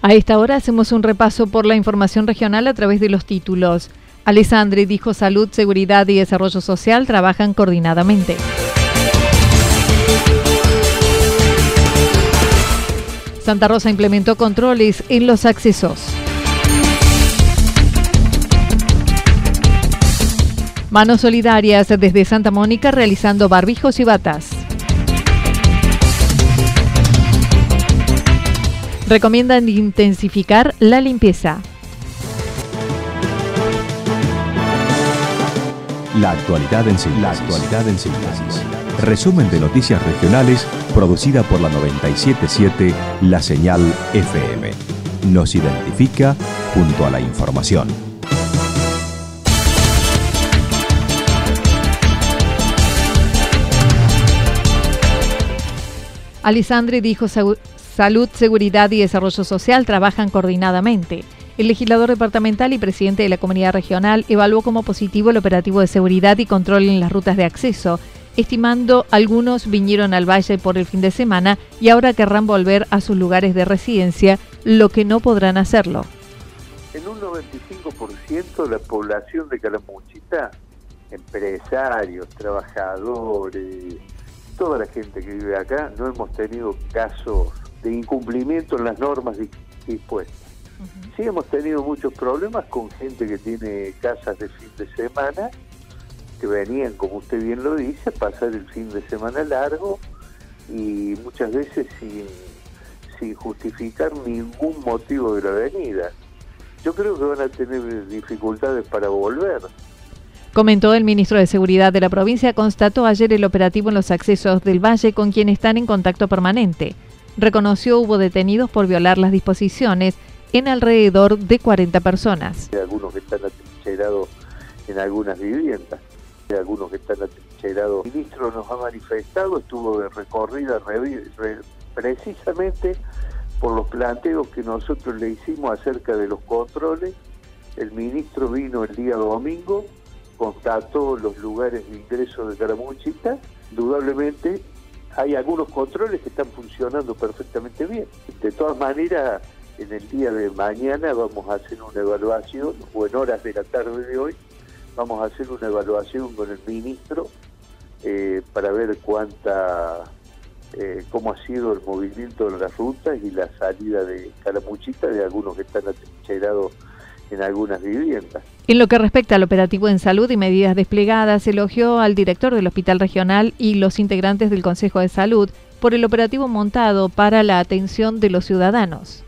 A esta hora hacemos un repaso por la información regional a través de los títulos. Alessandri dijo Salud, Seguridad y Desarrollo Social trabajan coordinadamente. Santa Rosa implementó controles en los accesos. Manos solidarias desde Santa Mónica realizando barbijos y batas. Recomiendan intensificar la limpieza. La actualidad en síntesis. Resumen de noticias regionales producida por la 977 La Señal FM. Nos identifica junto a la información. Alisandre dijo Salud, Seguridad y Desarrollo Social trabajan coordinadamente. El legislador departamental y presidente de la comunidad regional evaluó como positivo el operativo de seguridad y control en las rutas de acceso, estimando algunos vinieron al valle por el fin de semana y ahora querrán volver a sus lugares de residencia, lo que no podrán hacerlo. En un 95% de la población de Calamuchita, empresarios, trabajadores, toda la gente que vive acá, no hemos tenido casos de incumplimiento en las normas dispuestas. Sí hemos tenido muchos problemas con gente que tiene casas de fin de semana, que venían, como usted bien lo dice, a pasar el fin de semana largo y muchas veces sin, sin justificar ningún motivo de la venida. Yo creo que van a tener dificultades para volver. Comentó el ministro de Seguridad de la provincia, constató ayer el operativo en los accesos del valle con quien están en contacto permanente reconoció hubo detenidos por violar las disposiciones en alrededor de 40 personas. Algunos que están atrincherados en algunas viviendas, hay algunos que están atrincherados. El ministro nos ha manifestado, estuvo de recorrida precisamente por los planteos que nosotros le hicimos acerca de los controles. El ministro vino el día domingo, constató los lugares de ingreso de Caramuchita, indudablemente hay algunos controles que están funcionando perfectamente bien. De todas maneras, en el día de mañana vamos a hacer una evaluación, o en horas de la tarde de hoy, vamos a hacer una evaluación con el ministro eh, para ver cuánta, eh, cómo ha sido el movimiento de las rutas y la salida de Calamuchita de algunos que están atrincherados en algunas viviendas. En lo que respecta al operativo en salud y medidas desplegadas, elogió al director del Hospital Regional y los integrantes del Consejo de Salud por el operativo montado para la atención de los ciudadanos.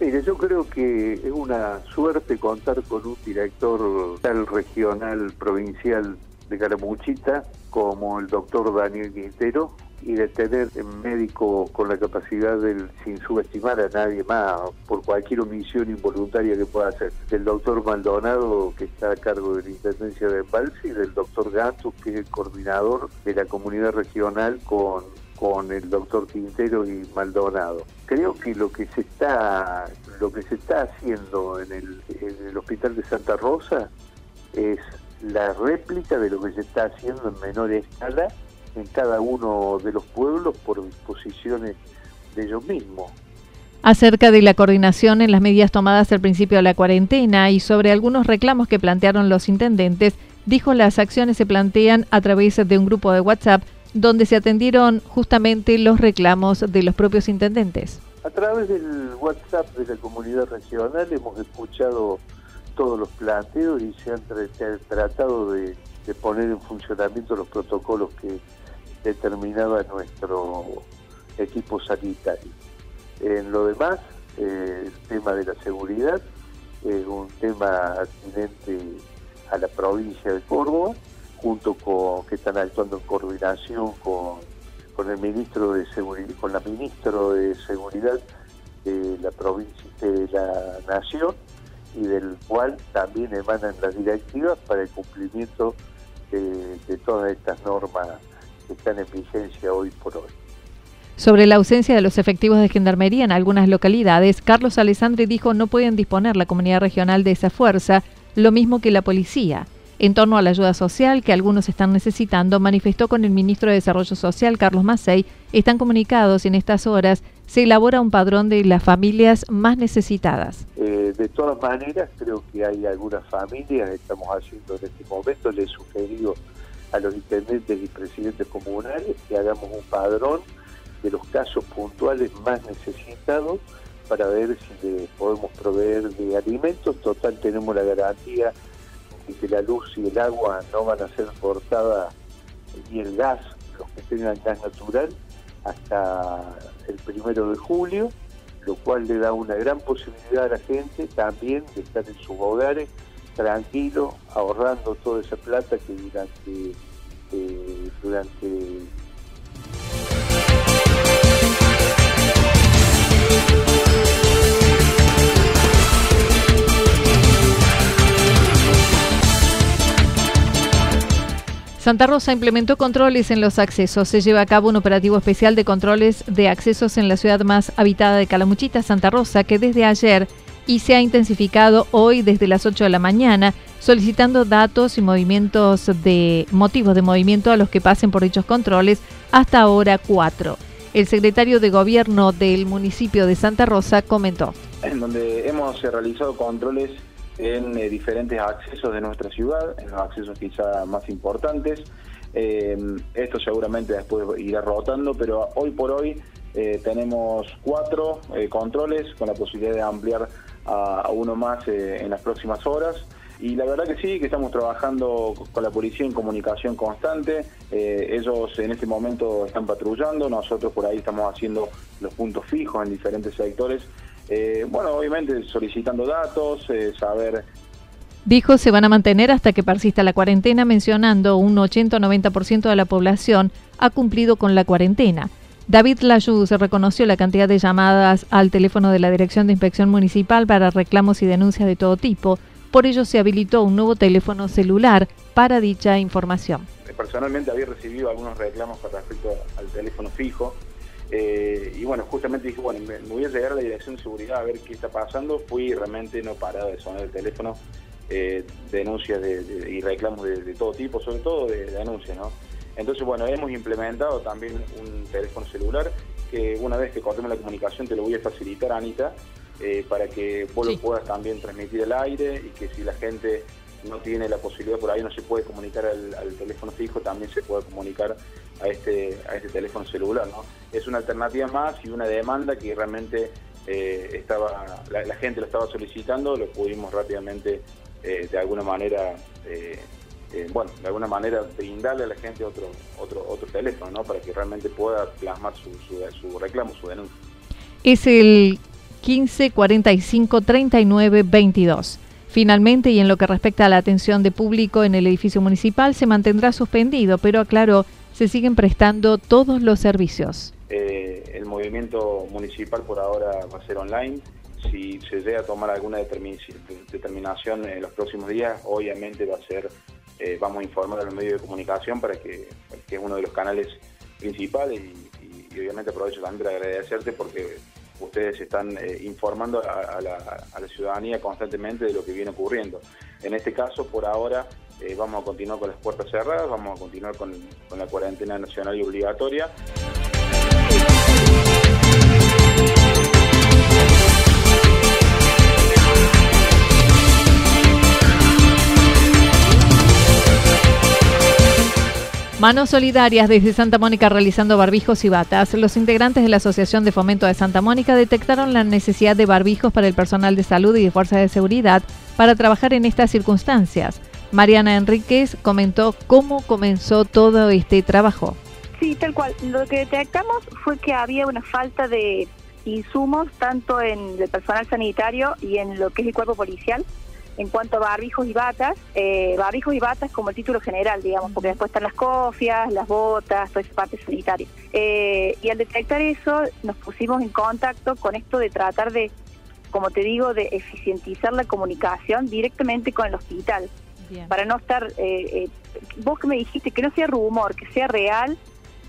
Mire, yo creo que es una suerte contar con un director regional provincial de Caramuchita como el doctor Daniel Quintero, y de tener un médico con la capacidad del, sin subestimar a nadie más por cualquier omisión involuntaria que pueda hacer. Del doctor Maldonado, que está a cargo de la Intendencia de Embalse, y del doctor Gantus, que es el coordinador de la comunidad regional con, con el doctor Quintero y Maldonado. Creo que lo que se está, lo que se está haciendo en el, en el Hospital de Santa Rosa es la réplica de lo que se está haciendo en menor escala en cada uno de los pueblos por disposiciones de ellos mismos. acerca de la coordinación en las medidas tomadas al principio de la cuarentena y sobre algunos reclamos que plantearon los intendentes, dijo las acciones se plantean a través de un grupo de WhatsApp donde se atendieron justamente los reclamos de los propios intendentes. A través del WhatsApp de la comunidad regional hemos escuchado todos los planteos y se han tratado de, poner en funcionamiento los protocolos que determinaba nuestro equipo sanitario. En lo demás, eh, el tema de la seguridad es un tema atinente a la provincia de Córdoba, junto con que están actuando en coordinación con, con el ministro de con la ministro de seguridad de la provincia de la nación y del cual también emanan las directivas para el cumplimiento de todas estas normas que están en vigencia hoy por hoy. Sobre la ausencia de los efectivos de gendarmería en algunas localidades, Carlos Alessandri dijo no pueden disponer la comunidad regional de esa fuerza, lo mismo que la policía. En torno a la ayuda social que algunos están necesitando, manifestó con el ministro de Desarrollo Social, Carlos Macei, están comunicados en estas horas, se elabora un padrón de las familias más necesitadas. Eh, de todas maneras, creo que hay algunas familias, estamos haciendo en este momento, le he sugerido a los intendentes y presidentes comunales que hagamos un padrón de los casos puntuales más necesitados para ver si le podemos proveer de alimentos. Total, tenemos la garantía de que la luz y el agua no van a ser cortadas y el gas, los que tengan gas natural, hasta el primero de julio, lo cual le da una gran posibilidad a la gente también de estar en sus hogares tranquilo, ahorrando toda esa plata que durante, eh, durante Santa Rosa implementó controles en los accesos. Se lleva a cabo un operativo especial de controles de accesos en la ciudad más habitada de Calamuchita, Santa Rosa, que desde ayer y se ha intensificado hoy desde las 8 de la mañana, solicitando datos y movimientos de motivos de movimiento a los que pasen por dichos controles hasta ahora 4. El secretario de Gobierno del municipio de Santa Rosa comentó. En donde hemos realizado controles en eh, diferentes accesos de nuestra ciudad, en los accesos quizá más importantes. Eh, esto seguramente después irá rotando, pero hoy por hoy eh, tenemos cuatro controles con la posibilidad de ampliar a, uno más en las próximas horas. Y la verdad que sí, que estamos trabajando con la policía en comunicación constante. ellos en este momento están patrullando, nosotros por ahí estamos haciendo los puntos fijos en diferentes sectores eh, bueno, obviamente solicitando datos, eh, saber... Dijo se van a mantener hasta que persista la cuarentena, mencionando un 80-90% de la población ha cumplido con la cuarentena. David se reconoció la cantidad de llamadas al teléfono de la Dirección de Inspección Municipal para reclamos y denuncias de todo tipo. Por ello se habilitó un nuevo teléfono celular para dicha información. Personalmente había recibido algunos reclamos con respecto al teléfono fijo eh, y bueno, justamente dije, bueno, me, voy a llegar a la dirección de seguridad a ver qué está pasando. Fui realmente no parado de sonar el teléfono, eh, denuncias y reclamos de, todo tipo, sobre todo de, denuncias, ¿no? Entonces, bueno, hemos implementado también un teléfono celular que una vez que cortemos la comunicación te lo voy a facilitar, Anita, eh, para que vos lo puedas también transmitir al aire y que si la gente no tiene la posibilidad, por ahí no se puede comunicar al, teléfono fijo, también se puede comunicar a este, a este teléfono celular. ¿no? Es una alternativa más y una demanda que realmente eh, estaba la, gente lo estaba solicitando, lo pudimos rápidamente eh, de alguna manera, eh, bueno, de alguna manera brindarle a la gente otro, otro, otro teléfono, ¿no? Para que realmente pueda plasmar su, su, reclamo, su denuncia. Es el 15 45 39 22. Finalmente, y en lo que respecta a la atención de público en el edificio municipal, se mantendrá suspendido, pero aclaró, se siguen prestando todos los servicios. Eh, el movimiento municipal por ahora va a ser online. Si se llega a tomar alguna determinación en los próximos días, obviamente va a ser, eh, vamos a informar a los medios de comunicación para que, que es uno de los canales principales y, obviamente aprovecho también para agradecerte porque ustedes están eh, informando a, la, ciudadanía constantemente de lo que viene ocurriendo. En este caso, por ahora, eh, vamos a continuar con las puertas cerradas, vamos a continuar con, con la cuarentena nacional y obligatoria. Manos solidarias desde Santa Mónica realizando barbijos y batas. Los integrantes de la Asociación de Fomento de Santa Mónica detectaron la necesidad de barbijos para el personal de salud y de fuerzas de seguridad para trabajar en estas circunstancias. Mariana Enríquez comentó cómo comenzó todo este trabajo. Sí, tal cual. Lo que detectamos fue que había una falta de insumos tanto en el personal sanitario y en lo que es el cuerpo policial en cuanto a barbijos y batas, eh, barbijos y batas como el título general, digamos, porque después están las cofias, las botas, toda esa parte sanitaria. Eh, y al detectar eso, nos pusimos en contacto con esto de tratar de, como te digo, de eficientizar la comunicación directamente con el hospital, para no estar, eh, eh, vos que me dijiste, que no sea rumor, que sea real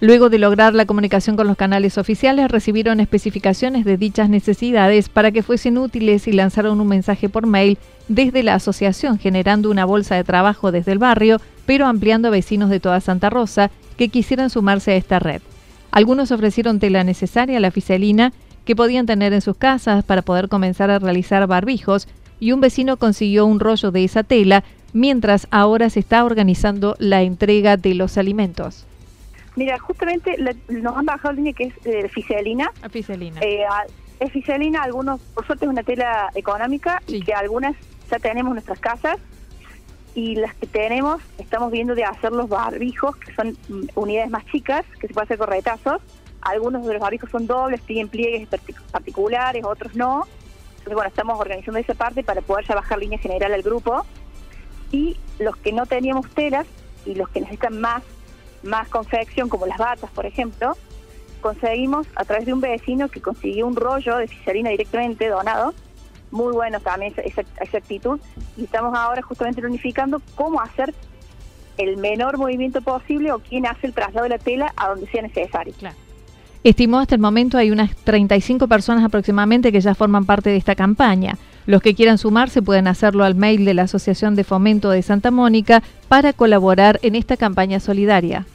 Luego de lograr la comunicación con los canales oficiales, recibieron especificaciones de dichas necesidades para que fuesen útiles y lanzaron un mensaje por mail desde la asociación, generando una bolsa de trabajo desde el barrio, pero ampliando a vecinos de toda Santa Rosa que quisieran sumarse a esta red. Algunos ofrecieron tela necesaria, la fiselina, que podían tener en sus casas para poder comenzar a realizar barbijos, y un vecino consiguió un rollo de esa tela, mientras ahora se está organizando la entrega de los alimentos. Mira, justamente nos han bajado línea que es eh, fiselina. A fiselina. Eh, es fiselina, algunos, por suerte es una tela económica y que algunas ya tenemos en nuestras casas y las que tenemos estamos viendo de hacer los barbijos, que son mm, unidades más chicas, que se puede hacer con retazos. Algunos de los barbijos son dobles, tienen pliegues particulares, otros no. Entonces, bueno, estamos organizando esa parte para poder ya bajar línea general al grupo. Y los que no teníamos telas y los que necesitan más más confección, como las batas, por ejemplo, conseguimos a través de un vecino que consiguió un rollo de fiserina directamente donado, muy bueno también esa, esa, actitud, y estamos ahora justamente unificando cómo hacer el menor movimiento posible o quién hace el traslado de la tela a donde sea necesario. Estimó hasta el momento hay unas 35 personas aproximadamente que ya forman parte de esta campaña. Los que quieran sumarse pueden hacerlo al mail de la Asociación de Fomento de Santa Mónica para colaborar en esta campaña solidaria.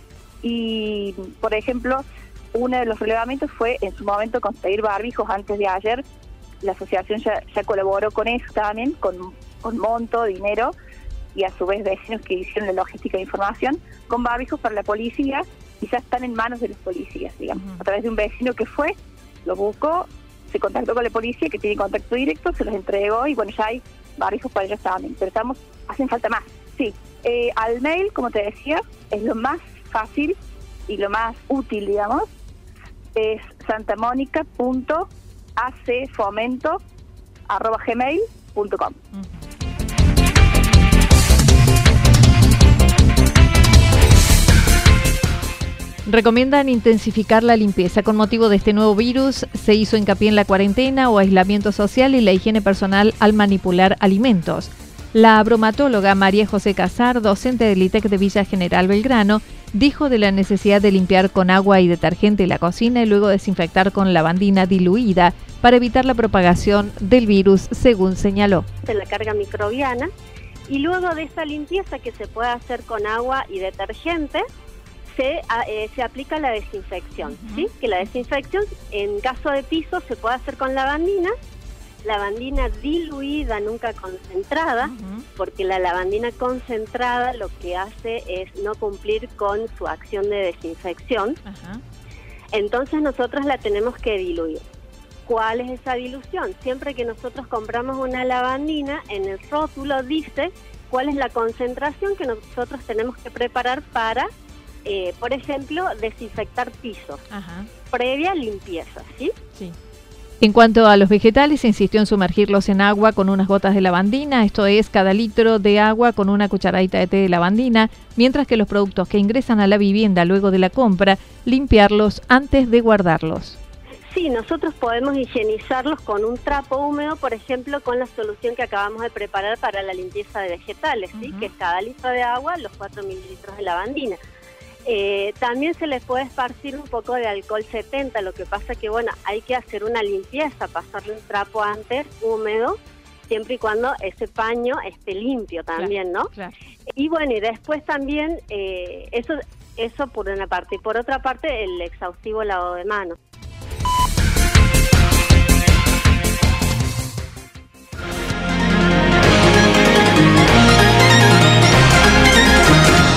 Y, por ejemplo, uno de los relevamientos fue en su momento conseguir barbijos antes de ayer. La asociación ya, colaboró con eso también, con, con monto, dinero y a su vez vecinos que hicieron la logística de información, con barbijos para la policía y ya están en manos de los policías, digamos, a través de un vecino que fue, lo buscó, se contactó con la policía que tiene contacto directo, se los entregó y bueno, ya hay barbijos para ellos también. Pero estamos, hacen falta más. Sí, eh, al mail, como te decía, es lo más fácil y lo más útil, digamos, es santamónica.acfomento.gmail.com. Recomiendan intensificar la limpieza. Con motivo de este nuevo virus, se hizo hincapié en la cuarentena o aislamiento social y la higiene personal al manipular alimentos. La bromatóloga María José Casar, docente del ITEC de Villa General Belgrano, dijo de la necesidad de limpiar con agua y detergente la cocina y luego desinfectar con lavandina diluida para evitar la propagación del virus, según señaló. De la carga microbiana y luego de esa limpieza que se puede hacer con agua y detergente, se, eh, se aplica la desinfección, ¿sí? Que la desinfección en caso de piso se puede hacer con lavandina, lavandina diluida, nunca concentrada, porque la lavandina concentrada lo que hace es no cumplir con su acción de desinfección. Entonces nosotros la tenemos que diluir. ¿Cuál es esa dilución? Siempre que nosotros compramos una lavandina, en el rótulo dice cuál es la concentración que nosotros tenemos que preparar para eh, por ejemplo, desinfectar pisos, previa limpieza, ¿sí? Sí. En cuanto a los vegetales, se insistió en sumergirlos en agua con unas gotas de lavandina, esto es cada litro de agua con una cucharadita de té de lavandina, mientras que los productos que ingresan a la vivienda luego de la compra, limpiarlos antes de guardarlos. Sí, nosotros podemos higienizarlos con un trapo húmedo, por ejemplo, con la solución que acabamos de preparar para la limpieza de vegetales, ¿sí? que es cada litro de agua, los 4 mililitros de lavandina. Eh, también se les puede esparcir un poco de alcohol 70, lo que pasa que, bueno, hay que hacer una limpieza, pasarle un trapo antes, húmedo, siempre y cuando ese paño esté limpio también, ¿no? Y bueno, y después también, eh, eso, eso por una parte, y por otra parte, el exhaustivo lavado de manos.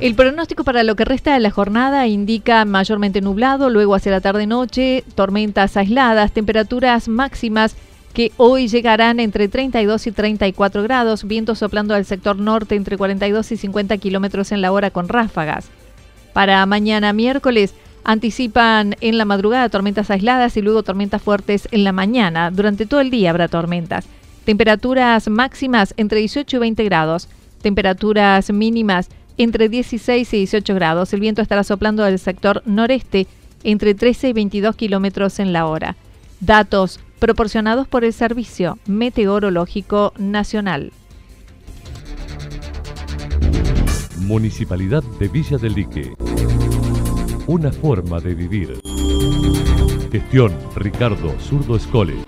El pronóstico para lo que resta de la jornada indica mayormente nublado, luego hacia la tarde-noche, tormentas aisladas, temperaturas máximas que hoy llegarán entre 32 y 34 grados, viento soplando al sector norte entre 42 y 50 kilómetros en la hora con ráfagas. Para mañana miércoles anticipan en la madrugada tormentas aisladas y luego tormentas fuertes en la mañana. Durante todo el día habrá tormentas. Temperaturas máximas entre 18 y 20 grados, temperaturas mínimas entre 16 y 18 grados. El viento estará soplando del sector noreste entre 13 y 22 kilómetros en la hora. Datos proporcionados por el Servicio Meteorológico Nacional. Municipalidad de Villa del Lique. Una forma de vivir. Gestión Ricardo Zurdo Escole.